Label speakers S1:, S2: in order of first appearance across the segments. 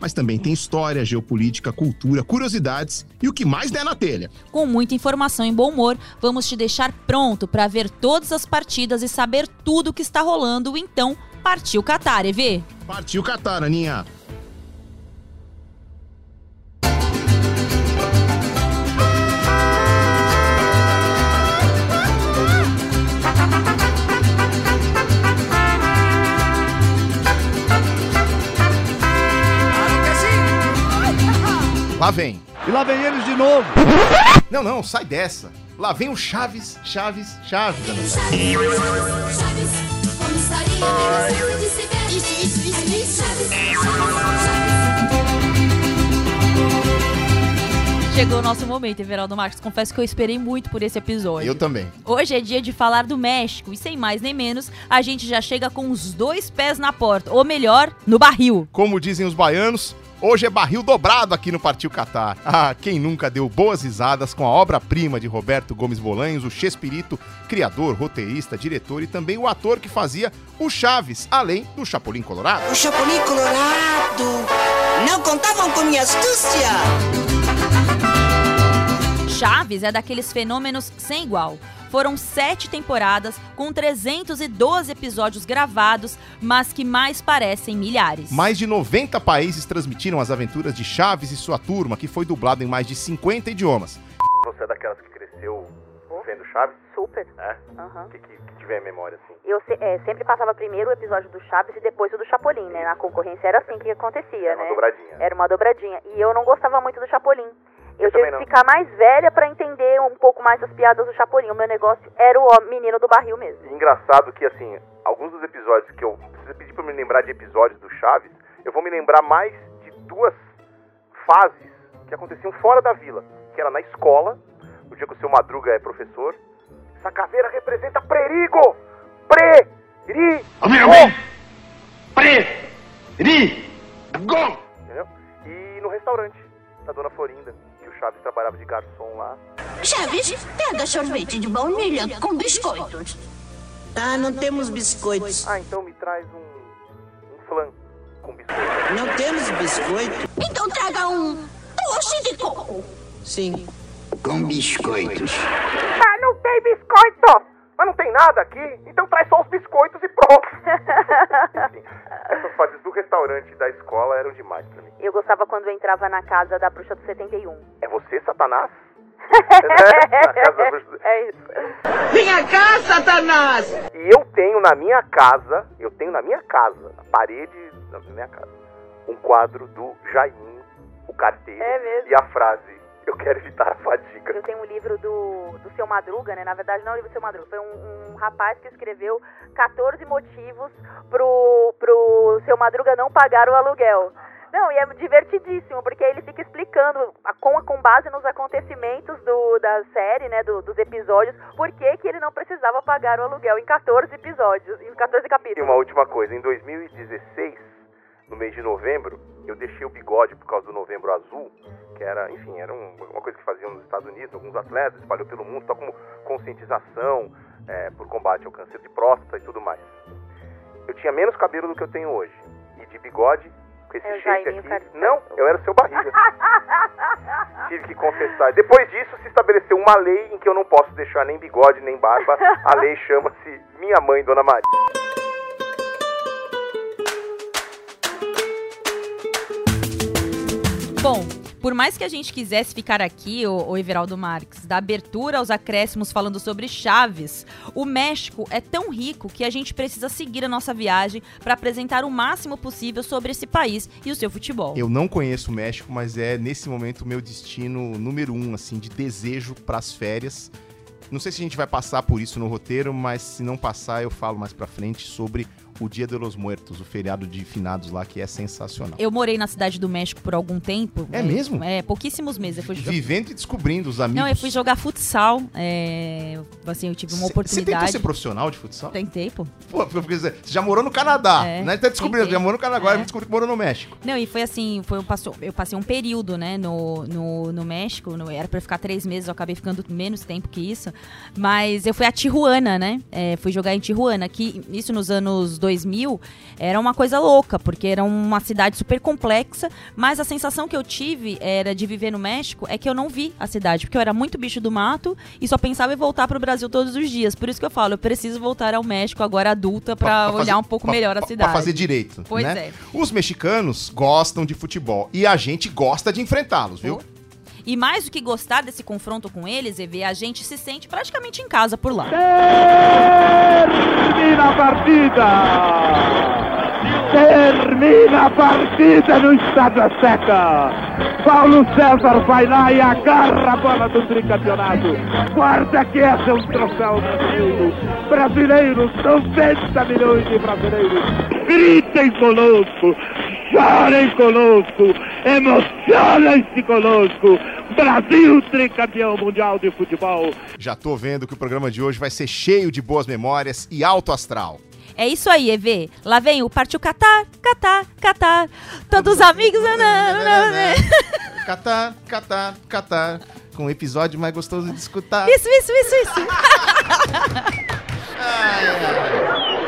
S1: mas também tem história, geopolítica, cultura, curiosidades e o que mais der na telha.
S2: Com muita informação e bom humor, vamos te deixar pronto para ver todas as partidas e saber tudo o que está rolando. Então, partiu Qatar, EV!
S1: Partiu Qatar, Aninha! Lá vem.
S3: E lá vem eles de novo.
S1: Não, não, sai dessa. Lá vem o Chaves, Chaves, Chaves. Ana Chaves,
S4: Chaves, comissaria, de se ver. Isso, isso, isso, isso, Chaves,
S2: Chegou o nosso momento, Everaldo Marques. Confesso que eu esperei muito por esse episódio.
S1: Eu também.
S2: Hoje é dia de falar do México e sem mais nem menos, a gente já chega com os dois pés na porta, ou melhor, no barril.
S1: Como dizem os baianos, Hoje é barril dobrado aqui no Partiu Catar. Ah, quem nunca deu boas risadas com a obra-prima de Roberto Gomes Bolanhos, o Chespirito, criador, roteirista, diretor e também o ator que fazia o Chaves, além do Chapolin Colorado.
S5: O Chapolin Colorado! Não contavam com minha astúcia!
S2: Chaves é daqueles fenômenos sem igual. Foram sete temporadas com 312 episódios gravados, mas que mais parecem milhares.
S1: Mais de 90 países transmitiram as aventuras de Chaves e sua turma, que foi dublado em mais de 50 idiomas.
S6: Você é daquelas que cresceu vendo Chaves?
S7: Super.
S6: É?
S7: Uhum.
S6: O que, que, que tiver em memória, assim?
S7: Eu se, é, sempre passava primeiro o episódio do Chaves e depois o do Chapolin, né? Na concorrência era assim que acontecia,
S6: Era
S7: né?
S6: uma dobradinha.
S7: Era uma dobradinha. E eu não gostava muito do Chapolin. Eu,
S6: Eu
S7: tive que ficar mais velha pra entender um pouco mais as piadas do Chapolin. O meu negócio era o menino do barril mesmo.
S6: E engraçado que, assim, alguns dos episódios que eu... Se você pedir pra me lembrar de episódios do Chaves, eu vou me lembrar mais de duas fases que aconteciam fora da vila. Que era na escola, o dia que o seu Madruga é professor. Essa caveira representa perigo! Pre-ri! Entendeu? E no restaurante da Dona Florinda, Chaves trabalhava de garçom lá.
S4: Chaves, pega sorvete de baunilha com biscoitos.
S5: Ah, não temos biscoitos.
S6: Ah, então me traz um, um flan com biscoito.
S5: Não temos biscoito?
S4: Então traga um doce de coco.
S5: Sim.
S8: Com biscoitos.
S6: Ah, não tem biscoito! Mas não tem nada aqui, então traz só os biscoitos e pronto. Enfim, essas fases do restaurante e da escola eram demais pra mim.
S7: Eu gostava quando eu entrava na casa da bruxa do 71.
S6: É você, Satanás? Na casa da bruxa do-
S7: É isso.
S5: Vem cá, Satanás!
S6: E eu tenho na minha casa, eu tenho na minha casa, na parede da minha casa, um quadro do Jaiminho, o carteiro,
S7: É mesmo?
S6: e a frase, eu quero evitar a fadiga.
S7: Eu tenho um livro do, do Seu Madruga, né? Na verdade, não é o livro do Seu Madruga. Foi um, um rapaz que escreveu 14 motivos pro, pro Seu Madruga não pagar o aluguel. Não, e é divertidíssimo, porque ele fica explicando, com, com base nos acontecimentos do, da série, né, do- dos episódios, por que, que ele não precisava pagar o aluguel em 14 episódios, em 14
S6: E
S7: capítulos.
S6: uma última coisa, em 2016, no mês de novembro, eu deixei o bigode por causa do novembro azul, que era, enfim, era um- uma coisa que faziam nos Estados Unidos, alguns atletas, espalhou pelo mundo, só como conscientização é, por combate ao câncer de próstata e tudo mais. Eu tinha menos cabelo do que eu tenho hoje. E de bigode, com esse
S7: É o
S6: shape aqui.
S7: Cartão.
S6: Não, eu era seu barriga. Tive que confessar. Depois disso, se estabeleceu uma lei em que eu não posso deixar nem bigode nem barba. A lei chama-se Minha Mãe, Dona Maria.
S2: Bom, por mais que a gente quisesse ficar aqui, o, Everaldo Marques, da abertura aos acréscimos falando sobre Chaves, o México é tão rico que a gente precisa seguir a nossa viagem para apresentar o máximo possível sobre esse país e o seu futebol.
S1: Eu não conheço o México, mas é nesse momento o meu destino número um, assim, de desejo para as férias. Não sei se a gente vai passar por isso no roteiro, mas se não passar, eu falo mais pra frente sobre o Dia de los Muertos, o feriado de finados lá, que é sensacional.
S2: Eu morei na cidade do México por algum tempo.
S1: É mesmo?
S2: É, pouquíssimos meses. Eu fui.
S1: Vivendo e descobrindo os amigos.
S2: Não, eu fui jogar futsal. É, assim, eu tive uma
S1: Você tentou
S2: oportunidade.
S1: ser profissional de futsal?
S2: Tentei, pô.
S1: Pô, porque você já morou no Canadá,
S2: É,
S1: né? Tá descobrindo,
S2: tentei.
S1: já morou no Canadá, agora
S2: É.
S1: descobriu que morou no México.
S2: Não, e foi assim, foi um passou, eu passei um período, né, no, no, no México, no- era pra eu ficar três meses, eu acabei ficando menos tempo que isso, mas eu fui a Tijuana, né, é, fui jogar em Tijuana, que isso nos anos 2000 era uma coisa louca, porque era uma cidade super complexa, mas a sensação que eu tive era de viver no México é que eu não vi a cidade, porque eu era muito bicho do mato e só pensava em voltar pro Brasil todos os dias, por isso que eu falo, eu preciso voltar ao México agora adulta pra, olhar
S1: fazer-
S2: um pouco
S1: pra-
S2: melhor a cidade.
S1: Pra fazer direito,
S2: Pois
S1: né?
S2: é.
S1: Os mexicanos gostam de futebol e a gente gosta de enfrentá-los, viu?
S2: E mais do que gostar desse confronto com eles, EV, a gente se sente praticamente em casa por lá.
S3: Termina a partida! Termina a partida no Estádio Seca! Paulo César vai lá e agarra a bola do tricampeonato. Guarda que é um troféu brasileiro. Brasileiros, 90 milhões de brasileiros. Gritem conosco, chorem conosco, emocionem-se conosco. Brasil, tricampeão mundial de futebol.
S1: Já tô vendo que o programa de hoje vai ser cheio de boas memórias e alto astral.
S2: É isso aí, EV. Lá vem o Partiu Catar, Catar, Catar. Todos os amigos. nananana.
S1: Catar, catar, catar. Com um episódio mais gostoso de escutar.
S2: Isso, isso, isso, isso.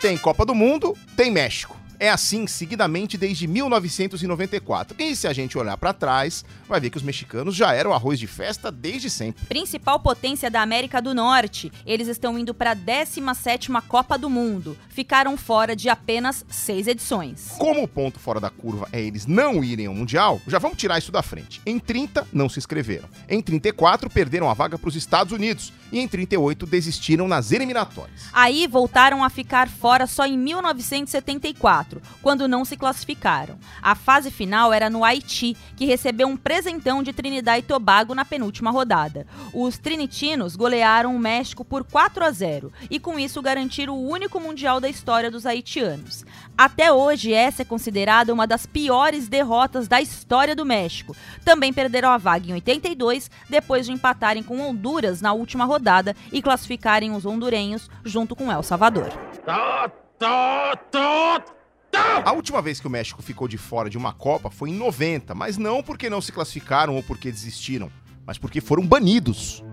S1: Tem Copa do Mundo, tem México. É assim seguidamente desde 1994. E se a gente olhar pra trás, vai ver que os mexicanos já eram arroz de festa desde sempre.
S2: Principal potência da América do Norte, eles estão indo para a 17ª Copa do Mundo. Ficaram fora de apenas seis edições.
S1: Como o ponto fora da curva é eles não irem ao Mundial, já vamos tirar isso da frente. Em 30, não se inscreveram. Em 34, perderam a vaga para os Estados Unidos. E em 38, desistiram nas eliminatórias.
S2: Aí voltaram a ficar fora só em 1974, quando não se classificaram. A fase final era no Haiti, que recebeu um presentão de Trinidad e Tobago na penúltima rodada. Os trinitinos golearam o México por 4 a 0 e com isso garantiram o único mundial da história dos haitianos. Até hoje, essa é considerada uma das piores derrotas da história do México. Também perderam a vaga em 82, depois de empatarem com Honduras na última rodada e classificarem os hondurenhos junto com El Salvador.
S1: A última vez que o México ficou de fora de uma Copa foi em 90, mas não porque não se classificaram ou porque desistiram, mas porque foram banidos.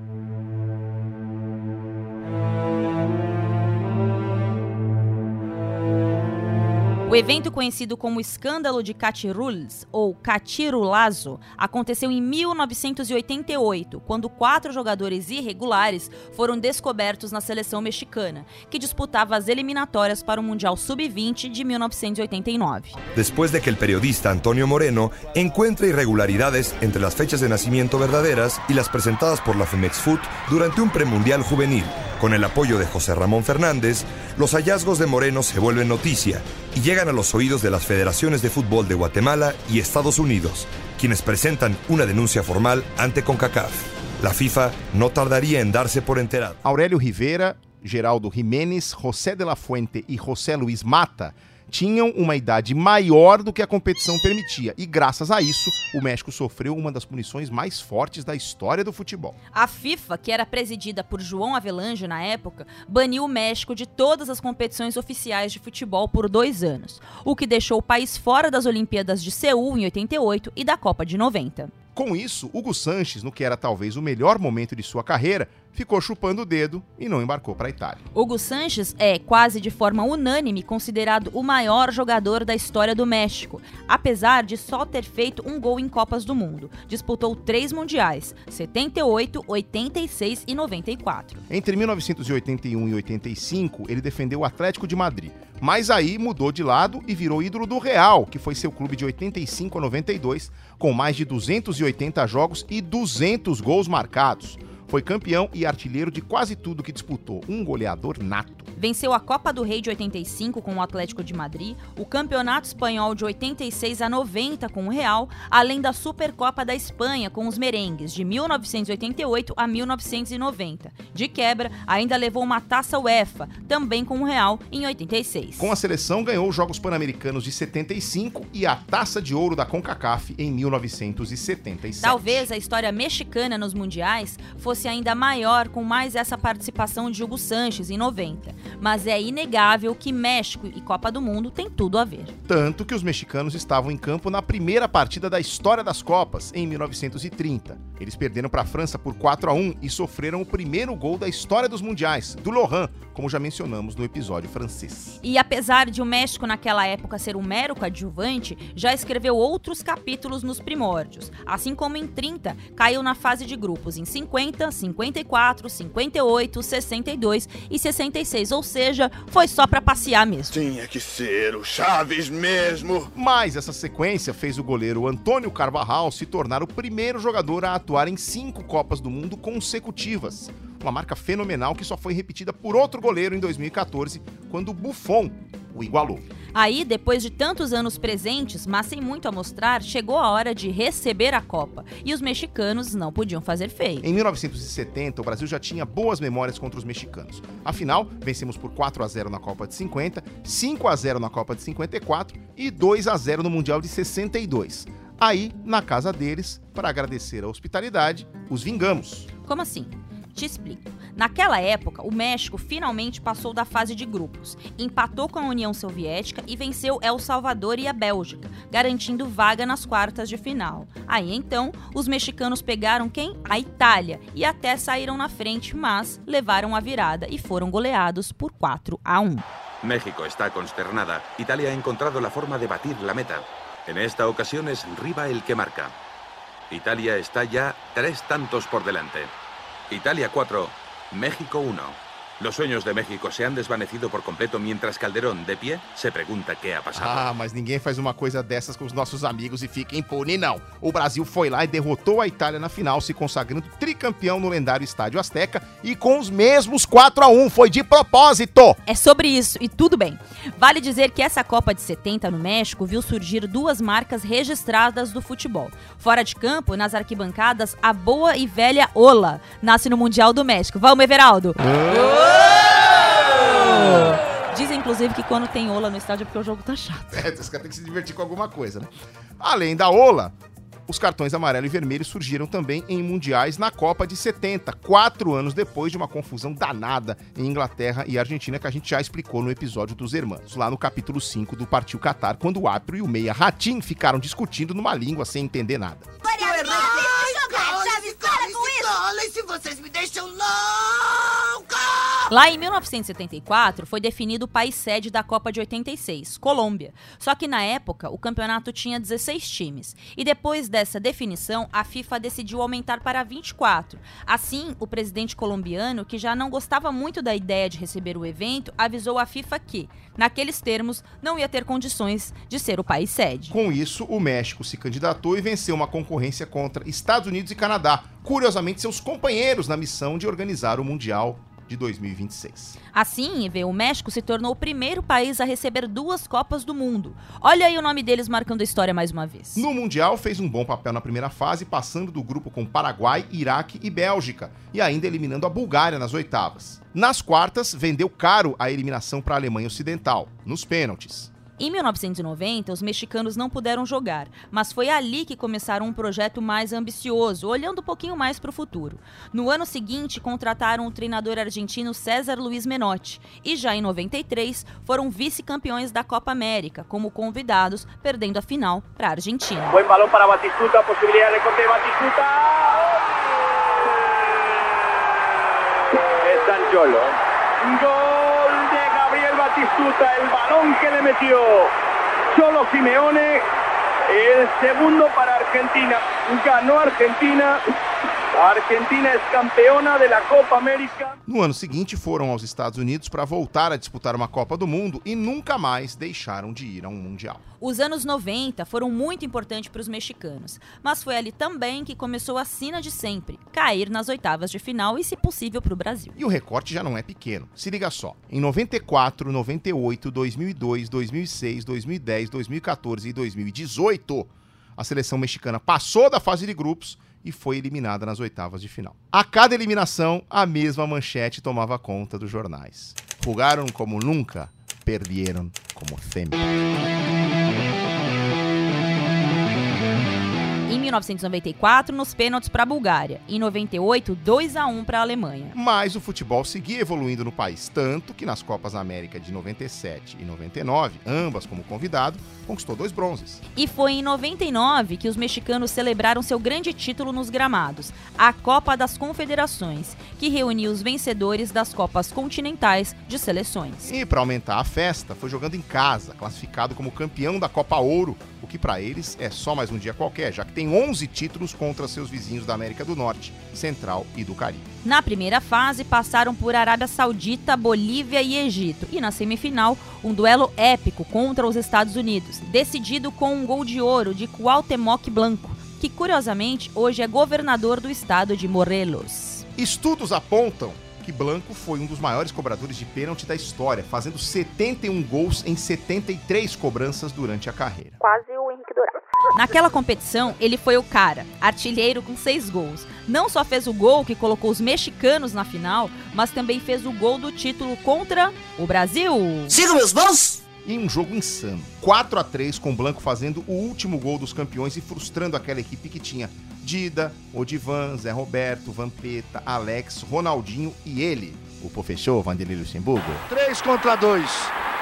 S2: O evento conhecido como Escândalo de Catiruls, ou Catirulazo, aconteceu em 1988, quando quatro jogadores irregulares foram descobertos na seleção mexicana, que disputava as eliminatórias para o Mundial Sub-20 de 1989.
S9: después de que el periodista Antonio Moreno encuentre irregularidades entre las fechas de nacimiento verdaderas y las presentadas por la Femex Foot durante un premundial juvenil. Con el apoyo de José Ramón Fernández, los hallazgos de Moreno se vuelven noticia y llegan a los oídos de las federaciones de fútbol de Guatemala y Estados Unidos, quienes presentan una denuncia formal ante CONCACAF. La FIFA no tardaría en darse por enterado.
S1: Aurélio Rivera, Geraldo Jiménez, José de la Fuente e José Luiz Mata tinham uma idade maior do que a competição permitia, e graças a isso, o México sofreu uma das punições mais fortes da história do futebol.
S2: A FIFA, que era presidida por João Avelange na época, baniu o México de todas as competições oficiais de futebol por dois anos, o que deixou o país fora das Olimpíadas de Seul em 88 e da Copa de 90.
S1: Com isso, Hugo Sanches, no que era talvez o melhor momento de sua carreira, ficou chupando o dedo e não embarcou para a Itália.
S2: Hugo Sanches é, quase de forma unânime, considerado o maior jogador da história do México, apesar de só ter feito um gol em Copas do Mundo. Disputou três mundiais: 78, 86 e 94.
S1: Entre 1981 e 85, ele defendeu o Atlético de Madrid, mas aí mudou de lado e virou ídolo do Real, que foi seu clube de 85 a 92, com mais de 280 jogos e 200 gols marcados. Foi campeão e artilheiro de quase tudo que disputou, um goleador nato.
S2: Venceu a Copa do Rei de 85 com o Atlético de Madrid, o Campeonato Espanhol de 86 a 90 com o Real, além da Supercopa da Espanha com os Merengues de 1988 a 1990. De quebra, ainda levou uma taça UEFA, também com o Real, em 86.
S1: Com a seleção, ganhou os Jogos Pan-Americanos de 75 e a Taça de Ouro da CONCACAF em 1977.
S2: Talvez a história mexicana nos mundiais fosse ainda maior com mais essa participação de Hugo Sanches em 90, mas é inegável que México e Copa do Mundo têm tudo a ver.
S1: Tanto que os mexicanos estavam em campo na primeira partida da história das Copas, em 1930. Eles perderam para a França por 4 a 1 e sofreram o primeiro gol da história dos mundiais, do Lohan, como já mencionamos no episódio francês.
S2: E apesar de o México naquela época ser um mero coadjuvante, já escreveu outros capítulos nos primórdios. Assim como em 30, caiu na fase de grupos em 50, 54, 58, 62 e 66, ou seja, foi só para passear mesmo.
S10: Tinha que ser o Chaves mesmo.
S1: Mas essa sequência fez o goleiro Antônio Carvajal se tornar o primeiro jogador a atuar em cinco Copas do Mundo consecutivas. Uma marca fenomenal que só foi repetida por outro goleiro em 2014, quando o Buffon o igualou.
S2: Aí, depois de tantos anos presentes, mas sem muito a mostrar, chegou a hora de receber a Copa. E os mexicanos não podiam fazer feio.
S1: Em 1970, o Brasil já tinha boas memórias contra os mexicanos. Afinal, vencemos por 4 a 0 na Copa de 50, 5 a 0 na Copa de 54 e 2 a 0 no Mundial de 62. Aí, na casa deles, para agradecer a hospitalidade, os vingamos.
S2: Como assim? Te explico. Naquela época, o México finalmente passou da fase de grupos, empatou com a União Soviética e venceu El Salvador e a Bélgica, garantindo vaga nas quartas de final. Aí então, os mexicanos pegaram quem? A Itália, e até saíram na frente, mas levaram a virada e foram goleados por 4 a 1.
S11: México está consternada. Italia ha encontrado la forma de batir la meta. En esta ocasión es Riva el que marca. Italia está ya tres tantos por delante. Italia 4, México 1. Los sueños de México se han desvanecido por completo mientras Calderón, de pie, se pregunta qué ha pasado.
S1: Ah, mas ninguém faz uma coisa dessas com os nossos amigos e fica impune, não. O Brasil foi lá e derrotou a Itália na final, se consagrando tricampeão no lendário Estádio Azteca e com os mesmos 4 a 1 Foi de propósito!
S2: É sobre isso, e tudo bem. Vale dizer que essa Copa de 70 no México viu surgir duas marcas registradas do futebol. Fora de campo, nas arquibancadas, a boa e velha Ola nasce no Mundial do México. Vamos, Everaldo! Dizem, inclusive, que quando tem Ola no estádio é porque o jogo tá chato.
S1: É, os caras têm que se divertir com alguma coisa, né? Além da Ola, os cartões amarelo e vermelho surgiram também em mundiais na Copa de 70, quatro anos depois de uma confusão danada em Inglaterra e Argentina, que a gente já explicou no episódio dos Hermanos, lá no capítulo 5 do Partiu Qatar, quando o árbitro e o meia Ratim ficaram discutindo numa língua sem entender nada.
S5: se vocês me deixam louca!
S2: Lá em 1974, foi definido o país sede da Copa de 86, Colômbia. Só que na época, o campeonato tinha 16 times. E depois dessa definição, a FIFA decidiu aumentar para 24. Assim, o presidente colombiano, que já não gostava muito da ideia de receber o evento, avisou a FIFA que, naqueles termos, não ia ter condições de ser o país sede.
S1: Com isso, o México se candidatou e venceu uma concorrência contra Estados Unidos e Canadá, curiosamente seus companheiros na missão de organizar o Mundial de 2026.
S2: Assim, o México se tornou o primeiro país a receber duas Copas do Mundo. Olha aí o nome deles marcando a história mais uma vez.
S1: No Mundial, fez um bom papel na primeira fase, passando do grupo com Paraguai, Iraque e Bélgica, e ainda eliminando a Bulgária nas oitavas. Nas quartas, vendeu caro a eliminação para a Alemanha Ocidental, nos pênaltis.
S2: Em 1990, os mexicanos não puderam jogar, mas foi ali que começaram um projeto mais ambicioso, olhando um pouquinho mais para o futuro. No ano seguinte, contrataram o treinador argentino César Luiz Menotti e já em 93 foram vice-campeões da Copa América, como convidados, perdendo a final para a Argentina.
S3: Buen balón para Batistuta, posibilidad de corte Batistuta. Es Sancholo. Gol Batistuta, el balón que le metió Cholo Simeone. El segundo para Argentina. Ganó Argentina. A Argentina é campeona da Copa América.
S1: No ano seguinte, foram aos Estados Unidos para voltar a disputar uma Copa do Mundo e nunca mais deixaram de ir a um Mundial.
S2: Os anos 90 foram muito importantes para os mexicanos, mas foi ali também que começou a sina de sempre: cair nas oitavas de final e, se possível, para o Brasil.
S1: E o recorte já não é pequeno. Se liga só: em 94, 98, 2002, 2006, 2010, 2014 e 2018, a seleção mexicana passou da fase de grupos e foi eliminada nas oitavas de final. A cada eliminação, a mesma manchete tomava conta dos jornais. Jogaram como nunca, perderam como sempre.
S2: Em 1994, nos pênaltis para a Bulgária. Em 98, 2 a 1 para a Alemanha.
S1: Mas o futebol seguia evoluindo no país, tanto que nas Copas América de 97 e 99, ambas como convidado, conquistou dois bronzes.
S2: E foi em 99 que os mexicanos celebraram seu grande título nos gramados, a Copa das Confederações, que reuniu os vencedores das Copas Continentais de seleções.
S1: E para aumentar a festa, foi jogando em casa, classificado como campeão da Copa Ouro, o que para eles é só mais um dia qualquer, já que tem 11 títulos contra seus vizinhos da América do Norte, Central e do Caribe.
S2: Na primeira fase, passaram por Arábia Saudita, Bolívia e Egito. E na semifinal, um duelo épico contra os Estados Unidos, decidido com um gol de ouro de Cuauhtémoc Blanco, que curiosamente hoje é governador do estado de Morelos.
S1: Estudos apontam que Blanco foi um dos maiores cobradores de pênalti da história, fazendo 71 gols em 73 cobranças durante a carreira.
S7: Quase o Henrique Dourado.
S2: Naquela competição, ele foi o cara, artilheiro com seis gols. Não só fez o gol que colocou os mexicanos na final, mas também fez o gol do título contra o Brasil.
S5: Siga meus bons!
S1: Em um jogo insano. 4 a 3 com Blanco fazendo o último gol dos campeões e frustrando aquela equipe que tinha Dida, Odivan, Zé Roberto, Vampeta, Alex, Ronaldinho e ele, o professor Vanderlei Luxemburgo.
S10: 3 contra 2.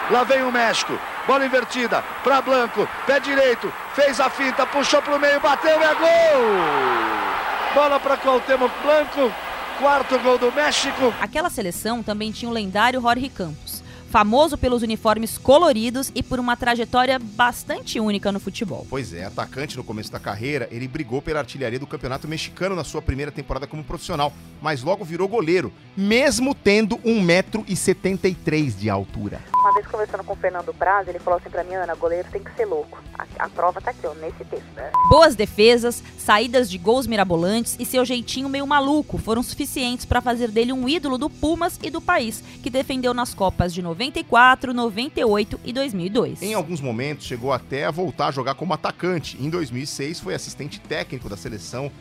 S10: Lá vem o México. Bola invertida para Blanco. Pé direito. Fez a finta. Puxou para o meio. Bateu. É gol! Bola para Cuauhtémoc Blanco. Quarto gol do México.
S2: Aquela seleção também tinha o lendário Jorge Campos, famoso pelos uniformes coloridos e por uma trajetória bastante única no futebol.
S1: Pois é, atacante no começo da carreira, ele brigou pela artilharia do Campeonato Mexicano na sua primeira temporada como profissional, mas logo virou goleiro, mesmo tendo 1,73m de altura.
S7: Uma vez conversando com o Fernando Braz, ele falou assim pra mim, Ana, goleiro tem que ser louco. A, a prova tá aqui, ó, nesse texto. Né?
S2: Boas defesas, saídas de gols mirabolantes e seu jeitinho meio maluco foram suficientes para fazer dele um ídolo do Pumas e do país, que defendeu nas Copas de 94, 98 e 2002.
S1: Em alguns momentos chegou até a voltar a jogar como atacante. Em 2006 foi assistente técnico da seleção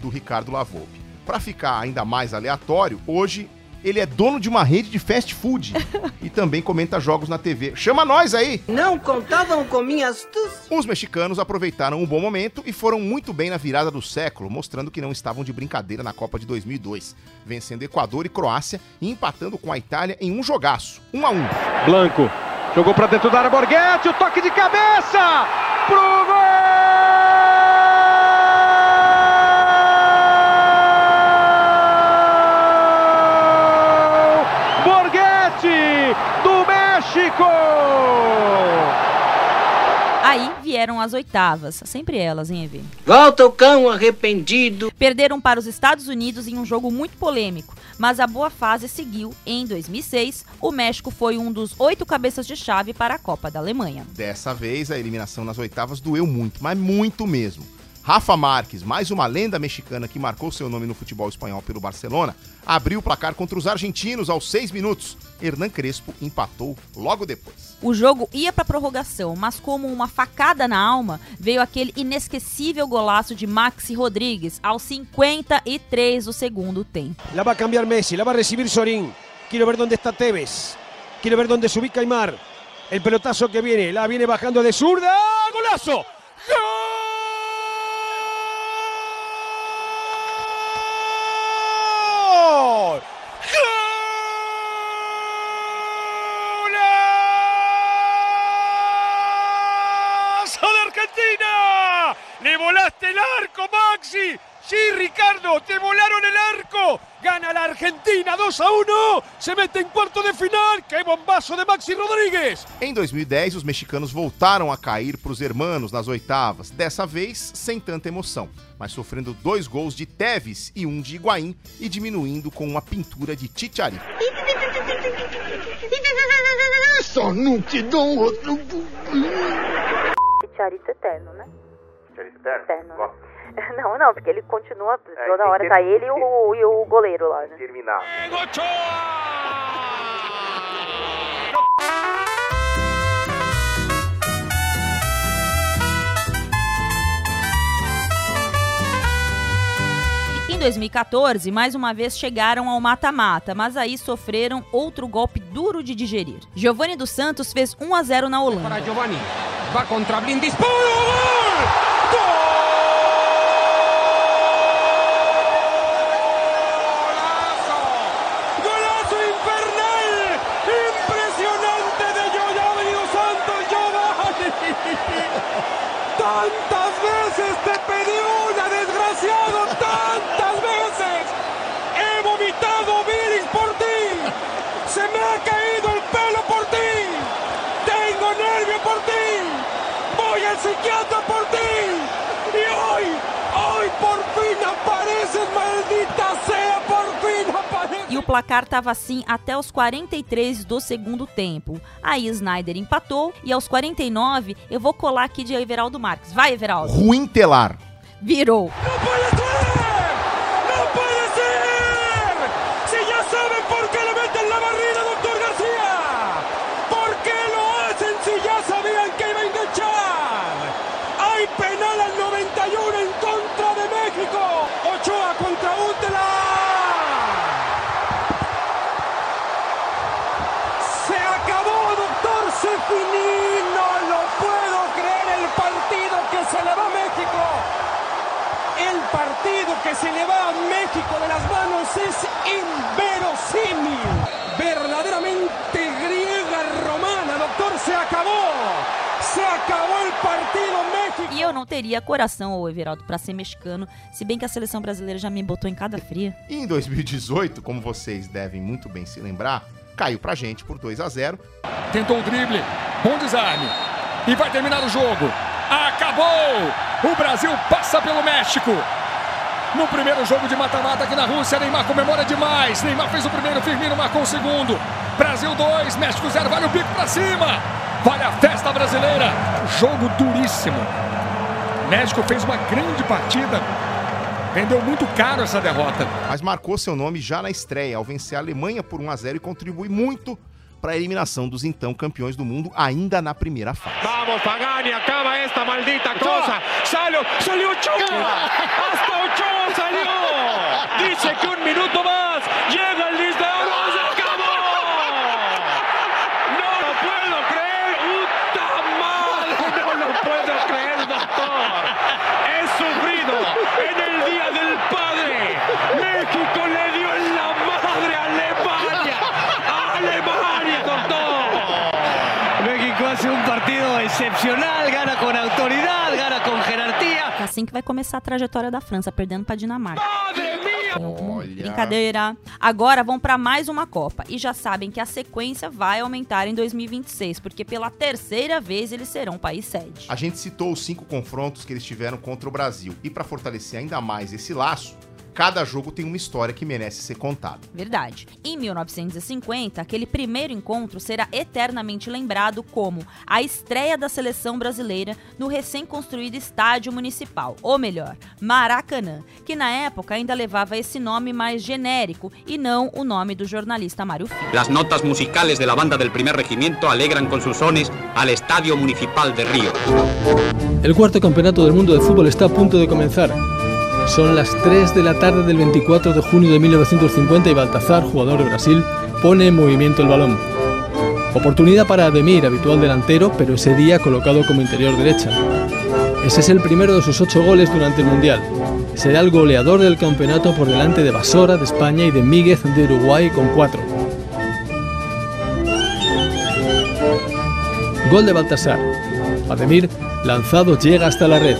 S1: do Ricardo Lavolpe. Para ficar ainda mais aleatório, hoje ele é dono de uma rede de fast food e também comenta jogos na TV. Chama nós aí!
S5: Não contavam com minhas.
S1: Os mexicanos aproveitaram um bom momento e foram muito bem na virada do século, mostrando que não estavam de brincadeira na Copa de 2002, vencendo Equador e Croácia e empatando com a Itália em um jogaço, 1 a 1.
S3: Blanco. Jogou pra dentro da área, Borghetti, o toque de cabeça pro gol! Borghetti do México!
S2: Aí vieram as oitavas, sempre elas, hein, Evê?
S5: Volta o cão arrependido.
S2: Perderam para os Estados Unidos em um jogo muito polêmico, mas a boa fase seguiu. Em 2006, o México foi um dos oito cabeças de chave para a Copa da Alemanha.
S1: Dessa vez, a eliminação nas oitavas doeu muito, mas muito mesmo. Rafa Marques, mais uma lenda mexicana que marcou seu nome no futebol espanhol pelo Barcelona, abriu o placar contra os argentinos aos seis minutos. Hernan Crespo empatou logo depois.
S2: O jogo ia para prorrogação, mas como uma facada na alma, veio aquele inesquecível golaço de Maxi Rodrigues aos 53 do segundo tempo.
S12: La va a cambiar Messi, la va a recibir Sorín. Quiero ver dónde está Tevez. Quiero ver dónde se ubica Aymar. El pelotazo que viene, la viene bajando de zurda. ¡Golazo! ¡Gol! ¡Golazo de Argentina! ¡Le volaste el arco, Maxi! Sí, Ricardo, te volaron el arco. Gana la Argentina 2 a 1. Se mete en cuarto de final. ¡Qué bombazo de Maxi Rodríguez!
S1: Em 2010, os mexicanos voltaram a cair para os hermanos nas oitavas, dessa vez sem tanta emoção, mas sofrendo dois gols de Teves e um de Higuaín e diminuindo com uma pintura de Titiari.
S8: Só não te dou outro.
S7: Charito eterno, né?
S6: Charito eterno?
S7: Eterno, né? Não, não, porque ele continua,
S6: É,
S7: toda hora tá ele e o, e o goleiro lá, né?
S6: Terminar.
S2: Em 2014, mais uma vez chegaram ao mata-mata, mas aí sofreram outro golpe duro de digerir. Giovanni dos Santos fez 1 a 0 na Holanda.
S12: Para Giovanni. Va contra Blindis. ¡Puro gol! ¡Golazo! ¡Golazo infernal! ¡Impresionante de Giovanni dos Santos! ¡Giovanni! ¡Tantas veces te pedí una, desgraciado! ¡Tantas veces! ¡He vomitado bilis por ti! ¡Se me ha caído el pelo por ti! ¡Tengo nervio por ti! ¡Voy al psiquiatra por ti! ¡Y hoy, hoy por fin apareces, maldita sea! ¡Por fin apareces!
S2: E o placar estava assim até os 43 do segundo tempo. Aí Snyder empatou e aos 49 eu vou colar aqui de Everaldo Marques. Vai, Everaldo.
S1: Ruim telar.
S2: Virou.
S12: ¡No puede que se le va a México de las manos es inverosímil. Verdaderamente griega romana, doctor, se acabó. Se acabó el partido México.
S2: E eu não teria coração, ô Everaldo, pra ser mexicano, se bem que a seleção brasileira já me botou em cada fria.
S1: E em 2018, como vocês devem muito bem se lembrar, caiu pra gente por 2 a 0
S13: Tentou o drible, bom desarme. E vai terminar o jogo. Acabou! O Brasil passa pelo México. No primeiro jogo de mata-mata aqui na Rússia, Neymar comemora demais. Neymar fez o primeiro, Firmino marcou o segundo. Brasil 2, México 0, vale o bico pra cima. Vale a festa brasileira. Jogo duríssimo. México fez uma grande partida. Vendeu muito caro essa derrota.
S1: mas marcou seu nome já na estreia ao vencer a Alemanha por 1 a 0 e contribui muito para a eliminação dos então campeões do mundo ainda na primeira fase.
S12: Vamos, Pagani, acaba esta maldita salió Ochoa. Hasta Ochoa salió. Dice que un minuto más. Llega el lista de oro. ¡Se acabó! No lo puedo creer. ¡Puta madre! No lo puedo creer, doctor. He sufrido en el Día del Padre. México le dio en la madre a Alemania. ¡A Alemania, doctor!
S14: México hace un partido excepcional,
S2: assim que vai começar a trajetória da França, perdendo pra Dinamarca.
S1: Olha.
S2: Brincadeira. Agora vão pra mais uma Copa e já sabem que a sequência vai aumentar em 2026, porque pela terceira vez eles serão país sede.
S1: A gente citou os cinco confrontos que eles tiveram contra o Brasil. E para fortalecer ainda mais esse laço, cada jogo tem uma história que merece ser contada.
S2: Verdade. Em 1950, aquele primeiro encontro será eternamente lembrado como a estreia da seleção brasileira no recém-construído estádio municipal, ou melhor, Maracanã, que na época ainda levava esse nome mais genérico e não o nome do jornalista Mário Filho.
S15: Las notas musicales de la banda del primer regimiento alegran con sus sones al Estadio Municipal de Río.
S16: El cuarto campeonato del mundo de fútbol está a punto de comenzar. Son las 3 de la tarde del 24 de junio de 1950 y Baltazar, jugador de Brasil, pone en movimiento el balón. Oportunidad para Ademir, habitual delantero, pero ese día colocado como interior derecha. Ese es el primero de sus ocho goles durante el Mundial. Será el goleador del campeonato por delante de Basora de España y de Míguez de Uruguay con cuatro. Gol de Baltasar. Ademir, lanzado, llega hasta la red.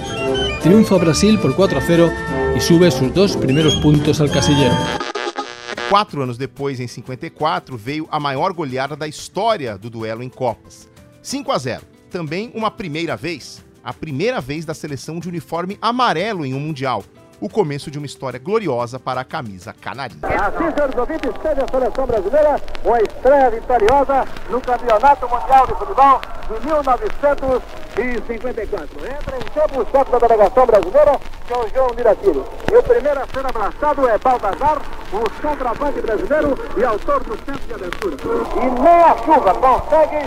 S16: Triunfa Brasil por 4 a 0 y sube sus dos primeros puntos al casillero.
S1: Quatro anos depois, em 54, veio a maior goleada da história do duelo em Copas. 5 a 0. Também uma primeira vez, a primeira vez da seleção de uniforme amarelo em um Mundial. O começo de uma história gloriosa para a camisa canarinha.
S3: Assim, senhores ouvintes, teve a seleção brasileira uma estreia vitoriosa no Campeonato Mundial de Futebol de 1954. Entra em campo o chefe da delegação brasileira, que é o João Miratiro. E o primeiro a ser abraçado é Baltazar, o centroavante brasileiro e autor do centro de abertura. E nem a chuva consegue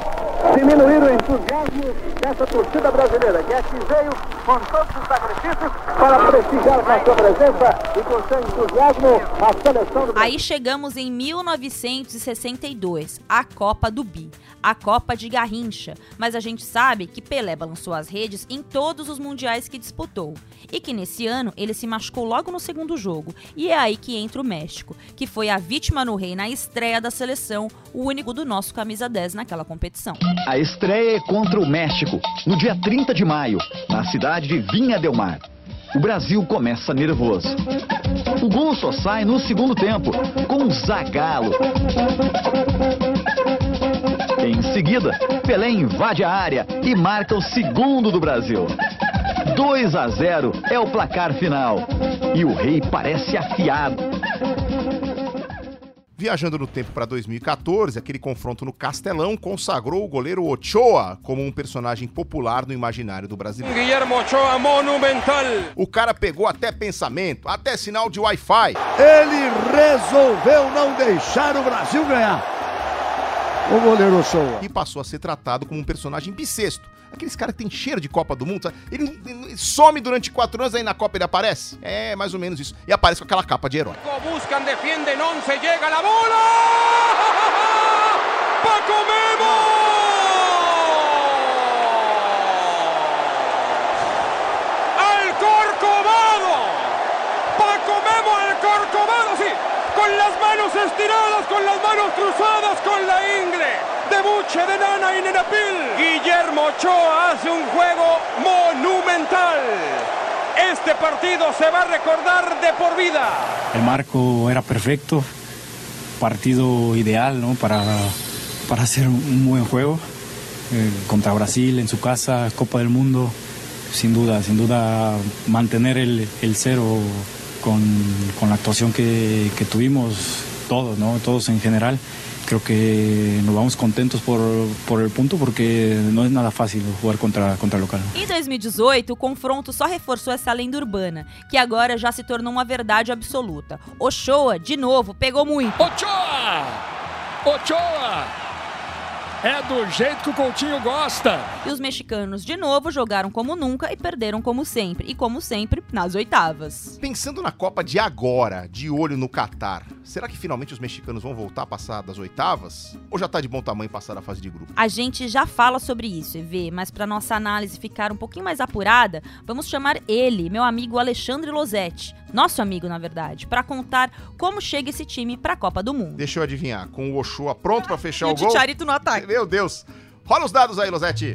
S3: diminuir o entusiasmo dessa torcida brasileira, que aqui veio com todos os sacrifícios para prestigiar com a sua presença e com seu entusiasmo a seleção do
S2: Aí chegamos em 1962, a Copa do Bi, a Copa de Garrincha. Mas a gente sabe que Pelé balançou as redes em todos os mundiais que disputou. E que nesse ano ele se machucou logo no segundo jogo. E é aí que entra o México, que foi a vítima no rei na estreia da seleção, o único do nosso camisa 10 naquela competição.
S17: A estreia é contra o México, no dia 30 de maio, na cidade de Vinha del Mar. O Brasil começa nervoso. O gol só sai no segundo tempo, com Zagallo. Em seguida, Pelé invade a área e marca o segundo do Brasil. 2 a 0 é o placar final. E o rei parece afiado.
S1: Viajando no tempo para 2014, aquele confronto no Castelão consagrou o goleiro Ochoa como um personagem popular no imaginário do brasileiro.
S12: Guillermo Ochoa, monumental.
S1: O cara pegou até pensamento, até sinal de Wi-Fi.
S10: Ele resolveu não deixar o Brasil ganhar. O goleiro Ochoa.
S1: E passou a ser tratado como um personagem bissexto. Aqueles caras que tem cheiro de Copa do Mundo, sabe? Ele, ele some durante quatro anos, aí na Copa ele aparece. É mais ou menos isso. E aparece com aquela capa de herói.
S12: Buscan, defienden, 11, llega la bola. Paco Memo. Al Corcovado. Paco Memo al Corcovado, sí. Con las manos estiradas, con las manos cruzadas, con la ingle. De Buche, de Nana y Nenapil. Guillermo Ochoa hace un juego monumental. Este partido se va a recordar de por vida.
S18: El marco era perfecto, partido ideal ¿no? para, para hacer un buen juego. Eh, contra Brasil en su casa, Copa del Mundo, sin duda, sin duda mantener el, el cero con, con, la actuación que, que tuvimos todos, ¿no? todos en general. Creo que nos vamos contentos por, por el punto porque não é nada fácil jugar contra, contra local.
S2: Em 2018, o confronto só reforçou essa lenda urbana, que agora já se tornou uma verdade absoluta. Ochoa, de novo, pegou muito.
S13: Ochoa! Ochoa! É do jeito que o Coutinho gosta.
S2: E os mexicanos, de novo, jogaram como nunca e perderam como sempre. E como sempre, nas oitavas.
S1: Pensando na Copa de agora, de olho no Catar, será que finalmente os mexicanos vão voltar a passar das oitavas? Ou já tá de bom tamanho passar a fase de grupo?
S2: A gente já fala sobre isso, EV, mas para nossa análise ficar um pouquinho mais apurada, vamos chamar ele, meu amigo Alexandre Losetti, nosso amigo na verdade, para contar como chega esse time para a Copa do Mundo.
S1: Deixa eu adivinhar, com o Ochoa pronto para fechar
S2: e
S1: o
S2: o
S1: gol.
S2: Chicharito no ataque.
S1: Meu Deus. Rola os dados aí, Losetti.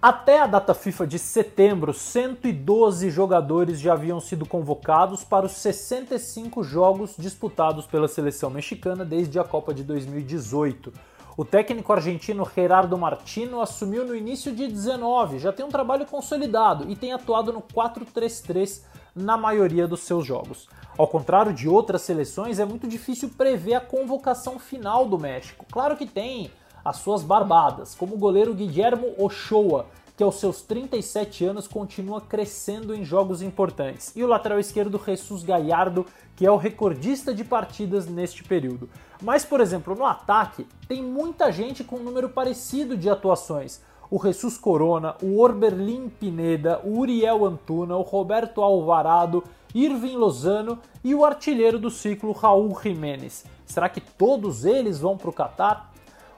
S19: Até a data FIFA de setembro, 112 jogadores já haviam sido convocados para os 65 jogos disputados pela seleção mexicana desde a Copa de 2018. O técnico argentino Gerardo Martino assumiu no início de 19, já tem um trabalho consolidado e tem atuado no 4-3-3 na maioria dos seus jogos. Ao contrário de outras seleções, é muito difícil prever a convocação final do México. Claro que tem as suas barbadas, como o goleiro Guillermo Ochoa, que aos seus 37 anos continua crescendo em jogos importantes, e o lateral esquerdo Jesus Gallardo, que é o recordista de partidas neste período. Mas, por exemplo, no ataque, tem muita gente com um número parecido de atuações. O Jesus Corona, o Orbelin Pineda, o Uriel Antuna, o Roberto Alvarado Irving Lozano e o artilheiro do ciclo Raul Jiménez. Será que todos eles vão para o Catar?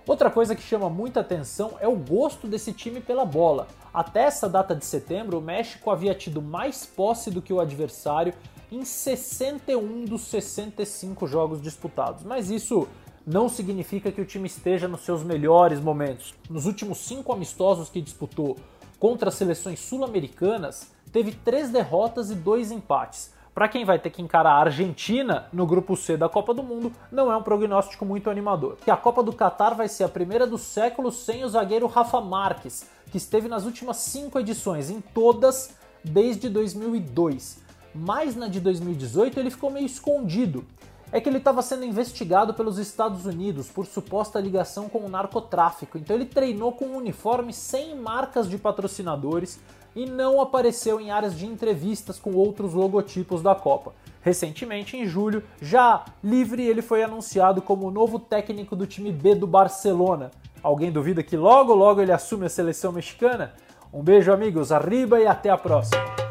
S19: Outra coisa que chama muita atenção é o gosto desse time pela bola. Até essa data de setembro, o México havia tido mais posse do que o adversário em 61 dos 65 jogos disputados, mas isso não significa que o time esteja nos seus melhores momentos. Nos últimos cinco amistosos que disputou contra as seleções sul-americanas, teve três derrotas e dois empates. Para quem vai ter que encarar a Argentina no grupo C da Copa do Mundo, não é um prognóstico muito animador. Que a Copa do Catar vai ser a primeira do século sem o zagueiro Rafa Marques, que esteve nas últimas cinco edições, em todas desde 2002. Mas na de 2018 ele ficou meio escondido. É que ele estava sendo investigado pelos Estados Unidos por suposta ligação com o narcotráfico, então ele treinou com um uniforme sem marcas de patrocinadores e não apareceu em áreas de entrevistas com outros logotipos da Copa. Recentemente, em julho, já livre, ele foi anunciado como o novo técnico do time B do Barcelona. Alguém duvida que logo logo ele assume a seleção mexicana? Um beijo, amigos, arriba e até a próxima!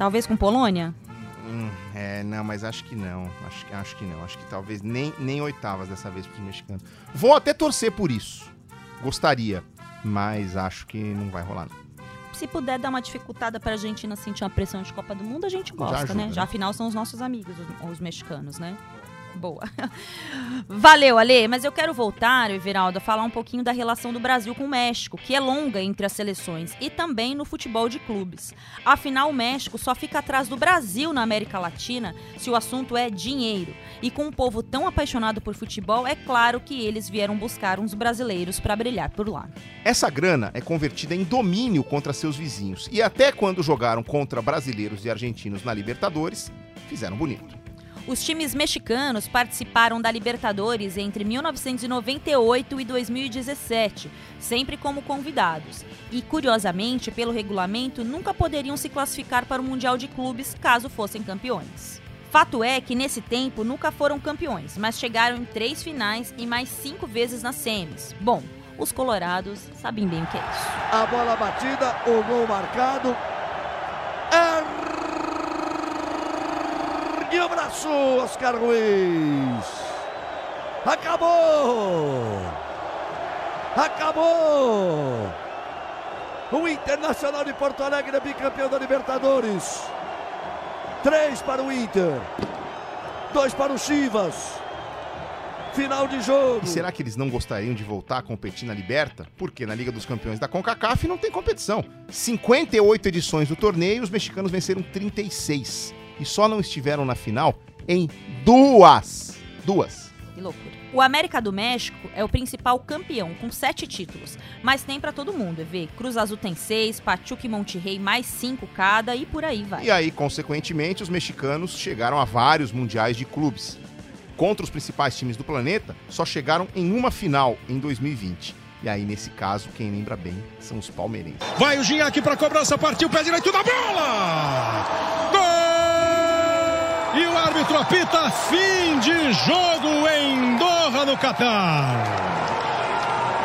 S2: Talvez com Polônia?
S1: Hum, é, não, mas acho que não. Acho, acho que não. Acho que talvez nem, nem oitavas dessa vez para os mexicanos. Vou até torcer por isso. Gostaria, mas acho que não vai rolar. Não.
S2: Se puder dar uma dificultada para a Argentina sentir uma pressão de Copa do Mundo, a gente gosta,
S1: ajuda,
S2: né?
S1: né?
S2: Já afinal são os nossos amigos, os, os mexicanos, né? Boa. Valeu, Ale. Mas eu quero voltar, Everaldo, a falar um pouquinho da relação do Brasil com o México, que é longa entre as seleções e também no futebol de clubes. Afinal, o México só fica atrás do Brasil na América Latina se o assunto é dinheiro. E com um povo tão apaixonado por futebol, é claro que eles vieram buscar uns brasileiros para brilhar por lá.
S1: Essa grana é convertida em domínio contra seus vizinhos. E até quando jogaram contra brasileiros e argentinos na Libertadores, fizeram bonito.
S2: Os times mexicanos participaram da Libertadores entre 1998 e 2017, sempre como convidados. E, curiosamente, pelo regulamento, nunca poderiam se classificar para o Mundial de Clubes caso fossem campeões. Fato é que nesse tempo nunca foram campeões, mas chegaram em três finais e mais cinco vezes nas semis. Bom, os colorados sabem bem o que é isso.
S10: A bola batida, o gol marcado. Ergue o Oscar Ruiz. Acabou! Acabou! O Internacional de Porto Alegre é bicampeão da Libertadores. Três para o Inter. Dois para o Chivas. Final de jogo.
S1: E será que eles não gostariam de voltar a competir na Liberta? Porque na Liga dos Campeões da CONCACAF não tem competição. 58 edições do torneio, os mexicanos venceram 36. E só não estiveram na final em duas. Duas.
S2: Que loucura. O América do México é o principal campeão, com sete títulos. Mas tem pra todo mundo, é ver. Cruz Azul tem seis, Pachuca e Monterrey mais cinco cada e por aí vai.
S1: E aí, consequentemente, os mexicanos chegaram a vários mundiais de clubes. Contra os principais times do planeta, só chegaram em uma final em 2020. E aí, nesse caso, quem lembra bem são os palmeirenses.
S13: Vai o Gignac para cobrança, partiu pé direito da bola! Gol! E o árbitro apita fim de jogo em Doha, no Catar.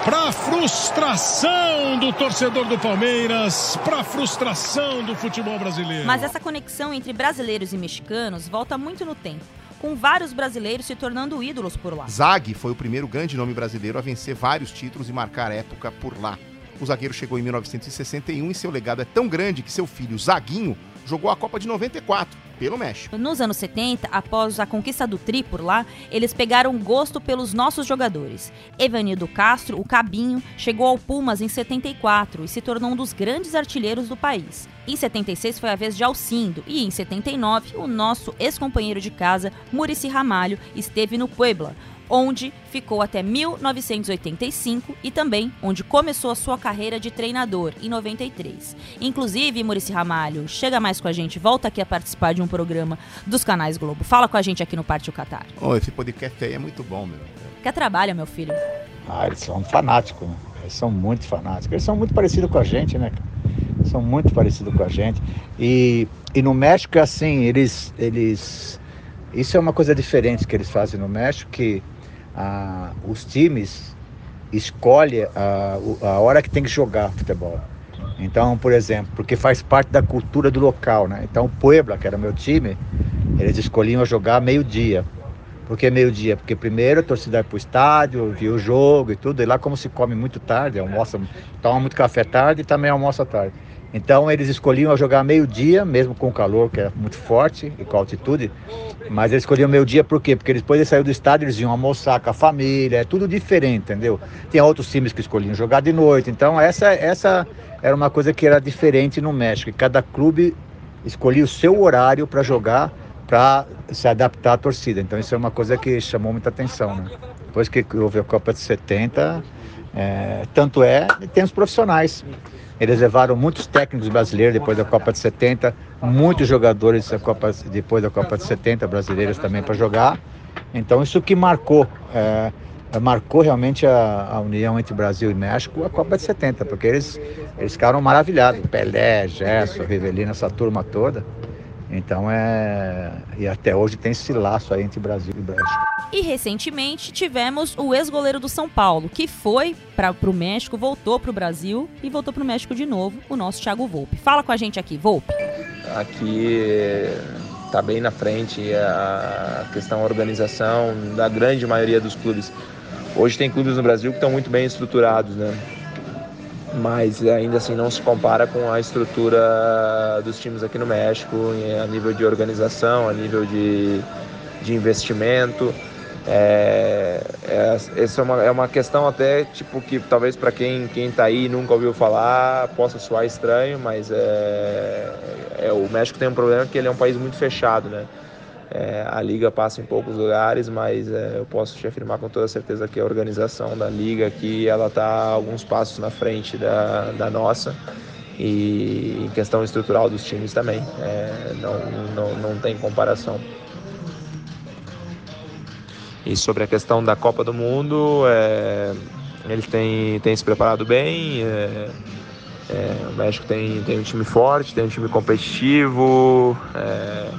S13: Para frustração do torcedor do Palmeiras, para frustração do futebol brasileiro.
S2: Mas essa conexão entre brasileiros e mexicanos volta muito no tempo, com vários brasileiros se tornando ídolos por lá.
S1: Zag foi o primeiro grande nome brasileiro a vencer vários títulos e marcar época por lá. O zagueiro chegou em 1961 e seu legado é tão grande que seu filho, Zaguinho, jogou a Copa de 94 pelo México.
S2: Nos anos 70, após a conquista do Tri por lá, eles pegaram gosto pelos nossos jogadores. Evanildo Castro, o Cabinho, chegou ao Pumas em 74 e se tornou um dos grandes artilheiros do país. Em 76 foi a vez de Alcindo e em 79 o nosso ex-companheiro de casa, Murici Ramalho, esteve no Puebla, onde ficou até 1985 e também onde começou a sua carreira de treinador em 93. Inclusive, Murici Ramalho, chega mais com a gente, volta aqui a participar de um programa dos canais Globo. Fala com a gente aqui no Partiu Qatar.
S1: Oh, esse podcast aí é muito bom, meu.
S2: Quer trabalho, meu filho?
S20: Ah, eles são fanáticos, né? Eles são muito fanáticos. Eles são muito parecidos com a gente, né? cara? São muito parecidos com a gente. E, e no México é assim, eles, eles, Isso é uma coisa diferente que eles fazem no México, que os times escolhem a, a hora que tem que jogar futebol. Então, por exemplo, porque faz parte da cultura do local, né? Então, o Puebla, que era meu time, eles escolhiam jogar meio-dia. Por que meio-dia? Porque primeiro a torcida vai pro estádio, via o jogo e tudo, e lá como se come muito tarde, almoça, toma muito café tarde e também almoça tarde. Então eles escolhiam jogar meio-dia, mesmo com o calor, que era muito forte e com a altitude, mas eles escolhiam meio-dia por quê? Porque depois eles saíram do estádio, eles iam almoçar com a família, é tudo diferente, entendeu? Tem outros times que escolhiam jogar de noite, então essa, essa era uma coisa que era diferente no México, e cada clube escolhia o seu horário para jogar, para se adaptar à torcida. Então isso é uma coisa que chamou muita atenção, né? Depois que houve a Copa de 70, é, tanto é, tem os profissionais. Eles levaram muitos técnicos brasileiros depois da Copa de 70, muitos jogadores da Copa, depois da Copa de 70, brasileiros também para jogar. Então isso que marcou, é, marcou realmente a, a, união entre Brasil e México, a Copa de 70, porque eles, eles ficaram maravilhados. Pelé, Gerson, Rivelino, essa turma toda. Então é. E até hoje tem esse laço aí entre Brasil e México.
S2: E recentemente tivemos o ex-goleiro do São Paulo, que foi para o México, voltou para o Brasil e voltou para o México de novo, o nosso Thiago Volpe. Fala com a gente aqui, Volpe.
S21: Aqui está bem na frente a questão da organização da grande maioria dos clubes. Hoje tem clubes no Brasil que estão muito bem estruturados, né? Mas ainda assim não se compara com a estrutura dos times aqui no México, a nível de organização, a nível de, de investimento. É, é, essa é uma, é uma questão até tipo que talvez para quem quem está aí e nunca ouviu falar possa soar estranho, mas é, é, o México tem um problema que ele é um país muito fechado, né? É, a liga passa em poucos lugares, mas é, eu posso te afirmar com toda certeza que a organização da liga aqui ela está alguns passos na frente da, da nossa e em questão estrutural dos times também, é, não, não, não tem comparação. E sobre a questão da Copa do Mundo, é, eles têm, têm se preparado bem. É, é, o México tem, tem um time forte, tem um time competitivo. É,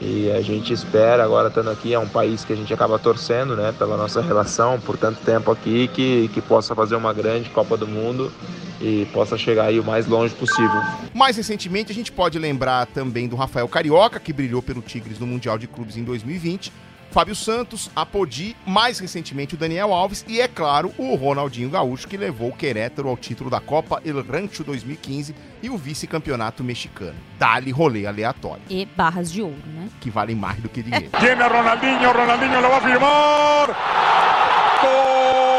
S21: e a gente espera, agora estando aqui, é um país que a gente acaba torcendo, né, pela nossa relação, por tanto tempo aqui, que, que possa fazer uma grande Copa do Mundo e possa chegar aí o mais longe possível.
S1: Mais recentemente, a gente pode lembrar também do Rafael Carioca, que brilhou pelo Tigres no Mundial de Clubes em 2020 Fábio Santos, Apodi, mais recentemente o Daniel Alves e, é claro, o Ronaldinho Gaúcho, que levou o Querétaro ao título da Copa El Rancho 2015 e o vice-campeonato mexicano. Dá-lhe rolê aleatório.
S2: E barras de ouro, né?
S1: Que valem mais do que dinheiro.
S12: Tiene Ronaldinho, Ronaldinho lo va a firmar. Gol!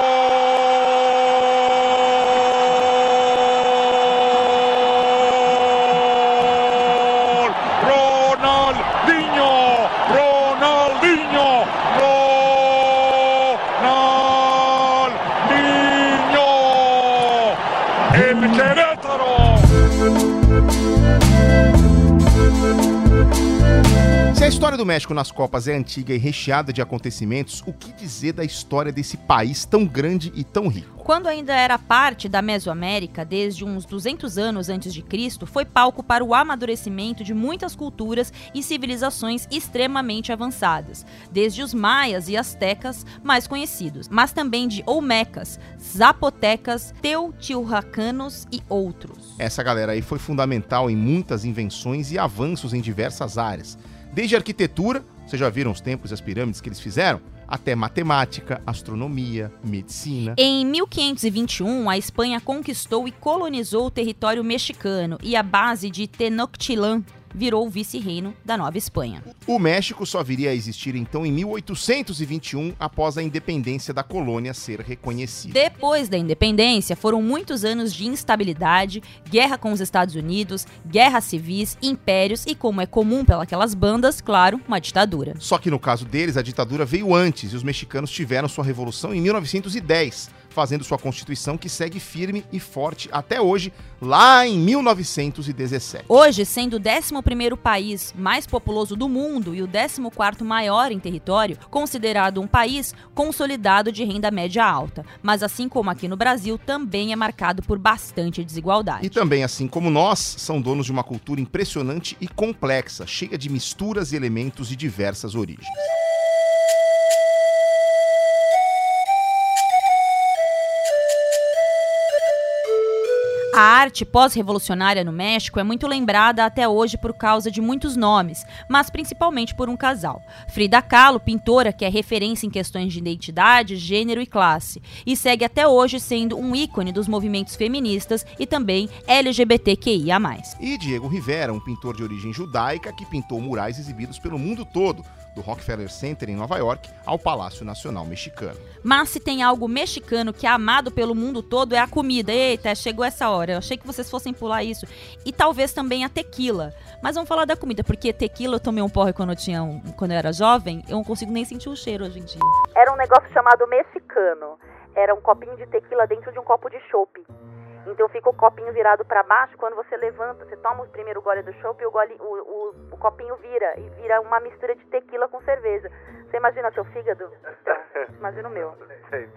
S1: História do México nas Copas é antiga e recheada de acontecimentos, o que dizer da história desse país tão grande e tão rico?
S2: Quando ainda era parte da Mesoamérica, desde uns 200 anos antes de Cristo, foi palco para o amadurecimento de muitas culturas e civilizações extremamente avançadas, desde os maias e astecas mais conhecidos, mas também de olmecas, zapotecas, teotihuacanos e outros.
S1: Essa galera aí foi fundamental em muitas invenções e avanços em diversas áreas Desde arquitetura, vocês já viram os templos e as pirâmides que eles fizeram? Até matemática, astronomia, medicina.
S2: Em 1521, a Espanha conquistou e colonizou o território mexicano e a base de Tenochtitlan virou vice-reino da Nova Espanha.
S1: O México só viria a existir então em 1821, após a independência da colônia ser reconhecida.
S2: Depois da independência, foram muitos anos de instabilidade, guerra com os Estados Unidos, guerras civis, impérios e, como é comum pelas bandas, claro, uma ditadura.
S1: Só que no caso deles, a ditadura veio antes e os mexicanos tiveram sua revolução em 1910 fazendo sua constituição que segue firme e forte até hoje, lá em 1917.
S2: Hoje, sendo o 11º país mais populoso do mundo e o 14º maior em território, considerado um país consolidado de renda média alta, mas assim como aqui no Brasil, também é marcado por bastante desigualdade.
S1: E também, assim como nós, são donos de uma cultura impressionante e complexa, cheia de misturas e elementos de diversas origens.
S2: A arte pós-revolucionária no México é muito lembrada até hoje por causa de muitos nomes, mas principalmente por um casal. Frida Kahlo, pintora que é referência em questões de identidade, gênero e classe, e segue até hoje sendo um ícone dos movimentos feministas e também LGBTQIA+.
S1: E Diego Rivera, um pintor de origem judaica que pintou murais exibidos pelo mundo todo, do Rockefeller Center em Nova York ao Palácio Nacional Mexicano.
S2: Mas se tem algo mexicano que é amado pelo mundo todo é a comida. Eita, chegou essa hora. Eu achei que vocês fossem pular isso. E talvez também a tequila. Mas vamos falar da comida, porque tequila eu tomei um porre quando eu tinha um, quando eu era jovem, eu não consigo nem sentir o cheiro hoje em dia.
S7: Era um negócio chamado mexicano. Era um copinho de tequila dentro de um copo de chopp. Então fica o copinho virado para baixo, quando você levanta, você toma o primeiro gole do chopp e o, gole, o, o, o, copinho vira, e vira uma mistura de tequila com cerveja. Você imagina seu fígado? Então, imagina o meu.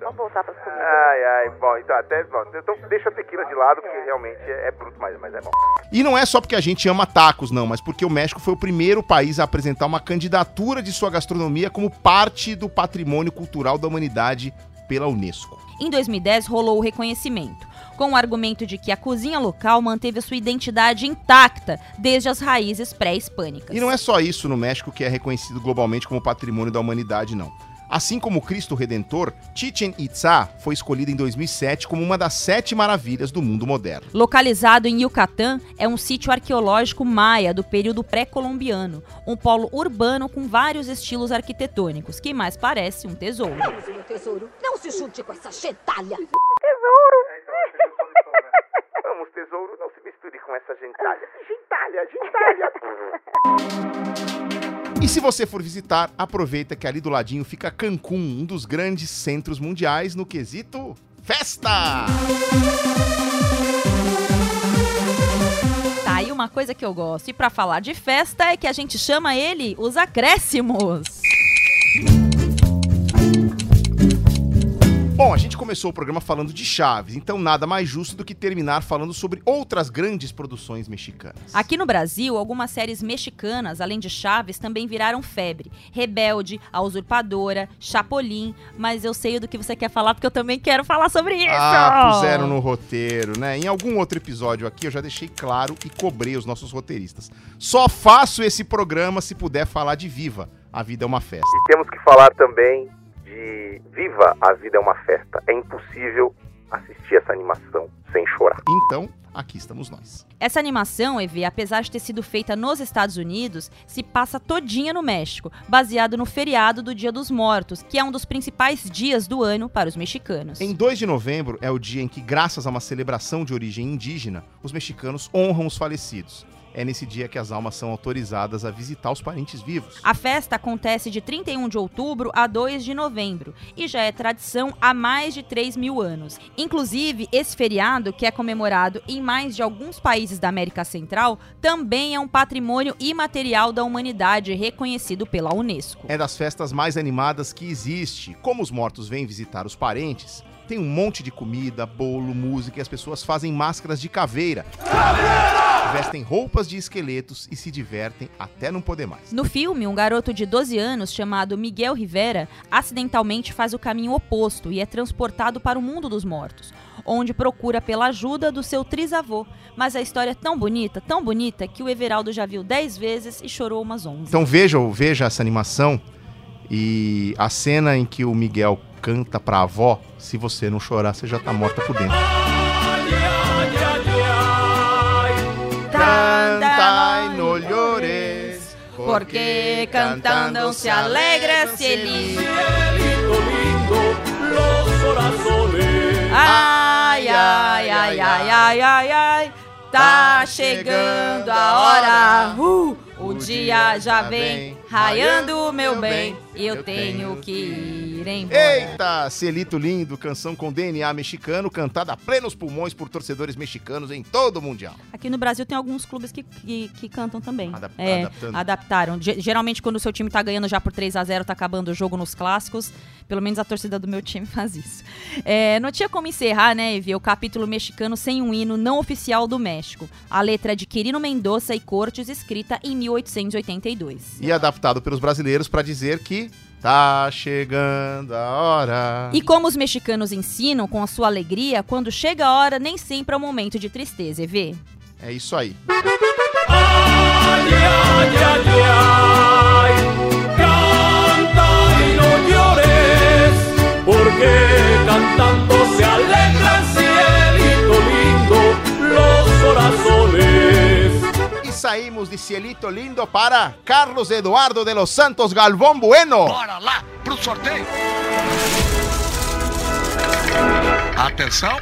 S7: Vamos voltar pras comidas.
S6: Ai, ai, bom, então até. Bom, então deixa a tequila de lado, porque realmente é, é bruto, mas, mas é bom.
S1: E não é só porque a gente ama tacos, não, mas porque o México foi o primeiro país a apresentar uma candidatura de sua gastronomia como parte do patrimônio cultural da humanidade pela Unesco.
S2: Em 2010 rolou o reconhecimento, com o argumento de que a cozinha local manteve a sua identidade intacta desde as raízes pré-hispânicas.
S1: E não é só isso no México que é reconhecido globalmente como patrimônio da humanidade, não. Assim como o Cristo Redentor, Chichen Itza foi escolhida em 2007 como uma das sete maravilhas do mundo moderno.
S2: Localizado em Yucatán, é um sítio arqueológico maia do período pré-colombiano, um polo urbano com vários estilos arquitetônicos, que mais parece um tesouro.
S5: Meu tesouro. Não se junte com essa gentalha.
S7: Tesouro!
S6: Tesouro, não se misture com essa gentalha. Gentalha, gentalha.
S1: E se você for visitar, aproveita que ali do ladinho fica Cancún, um dos grandes centros mundiais no quesito festa!
S2: Tá aí uma coisa que eu gosto. E para falar de festa é que a gente chama ele os acréscimos.
S1: Bom, a gente começou o programa falando de Chaves, então nada mais justo do que terminar falando sobre outras grandes produções mexicanas.
S2: Aqui no Brasil, algumas séries mexicanas, além de Chaves, também viraram febre. Rebelde, A Usurpadora, Chapolin, mas eu sei do que você quer falar porque eu também quero falar sobre isso.
S1: Ah, puseram no roteiro, né? Em algum outro episódio aqui eu já deixei claro e cobrei os nossos roteiristas. Só faço esse programa se puder falar de Viva. A vida é uma festa.
S6: E temos que falar também Viva a Vida é uma Festa. É impossível assistir essa animação sem chorar.
S1: Então, aqui estamos nós.
S2: Essa animação, EV, apesar de ter sido feita nos Estados Unidos, se passa todinha no México, baseado no feriado do Dia dos Mortos, que é um dos principais dias do ano para os mexicanos.
S1: Em 2 de novembro é o dia em que, graças a uma celebração de origem indígena, os mexicanos honram os falecidos. É nesse dia que as almas são autorizadas a visitar os parentes vivos.
S2: A festa acontece de 31 de outubro a 2 de novembro e já é tradição há mais de 3 mil anos. Inclusive, esse feriado, que é comemorado em mais de alguns países da América Central, também é um patrimônio imaterial da humanidade reconhecido pela Unesco.
S1: É das festas mais animadas que existe. Como os mortos vêm visitar os parentes, tem um monte de comida, bolo, música e as pessoas fazem máscaras de caveira. Vestem roupas de esqueletos e se divertem até não poder mais.
S2: No filme, um garoto de 12 anos chamado Miguel Rivera acidentalmente faz o caminho oposto e é transportado para o mundo dos mortos, onde procura pela ajuda do seu trisavô. Mas a história é tão bonita, tão bonita, que o Everaldo já viu 10 vezes e chorou umas 11.
S1: Então veja, veja essa animação e a cena em que o Miguel canta pra avó, se você não chorar, você já tá morta por dentro. Canta y no llores,
S2: porque cantando se alegra cielito. Ai, ai, ai, ai, ai, ai, ai, tá chegando a hora. Uh, o dia já vem. Raiando, meu bem, eu tenho que ir embora.
S1: Eita, Celito lindo, canção com DNA mexicano, cantada a plenos pulmões por torcedores mexicanos em todo o Mundial.
S2: Aqui no Brasil tem alguns clubes que, que, que cantam também.
S1: Adap-
S2: É,
S1: adaptando.
S2: adaptaram. Ge- Geralmente, quando o seu time tá ganhando já por 3 a 0 tá acabando o jogo nos clássicos. Pelo menos a torcida do meu time faz isso. É, não tinha como encerrar, né, Evie, o capítulo mexicano sem um hino não oficial do México. A letra é de Quirino Mendonça e Cortes, escrita em 1882.
S1: E adaptado pelos brasileiros pra dizer que tá chegando a hora.
S2: E como os mexicanos ensinam com a sua alegria, quando chega a hora, nem sempre é um momento de tristeza, Evê.
S1: É isso aí.
S12: Canta y no llores, porque cantando se cielito lindo los corazones.
S1: Saímos de Cielito Lindo para Carlos Eduardo de los Santos Galvão Bueno.
S8: Bora lá pro sorteio. Atenção.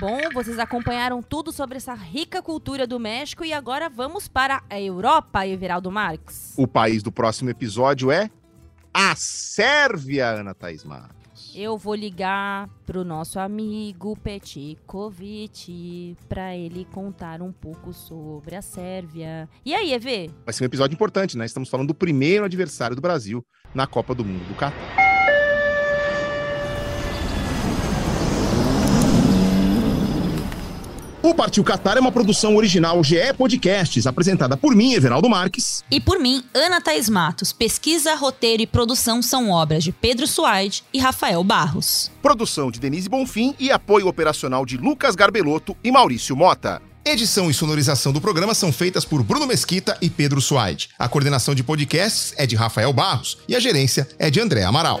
S2: Bom, vocês acompanharam tudo sobre essa rica cultura do México e agora vamos para a Europa, Everaldo Marques.
S1: O país do próximo episódio é a Sérvia, Ana Thaís Matos.
S2: Eu vou ligar pro nosso amigo Petkovic para ele contar um pouco sobre a Sérvia. E aí, Evê?
S1: Vai ser um episódio importante, né? Estamos falando do primeiro adversário do Brasil na Copa do Mundo do Catar. O Partiu Catar é uma produção original GE Podcasts, apresentada por mim, Everaldo Marques.
S2: E por mim, Ana Thaís Matos. Pesquisa, roteiro e produção são obras de Pedro Suaide e Rafael Barros.
S1: Produção de Denise Bonfim e apoio operacional de Lucas Garbelotto e Maurício Mota. Edição e sonorização do programa são feitas por Bruno Mesquita e Pedro Suaide. A coordenação de podcasts é de Rafael Barros e a gerência é de André Amaral.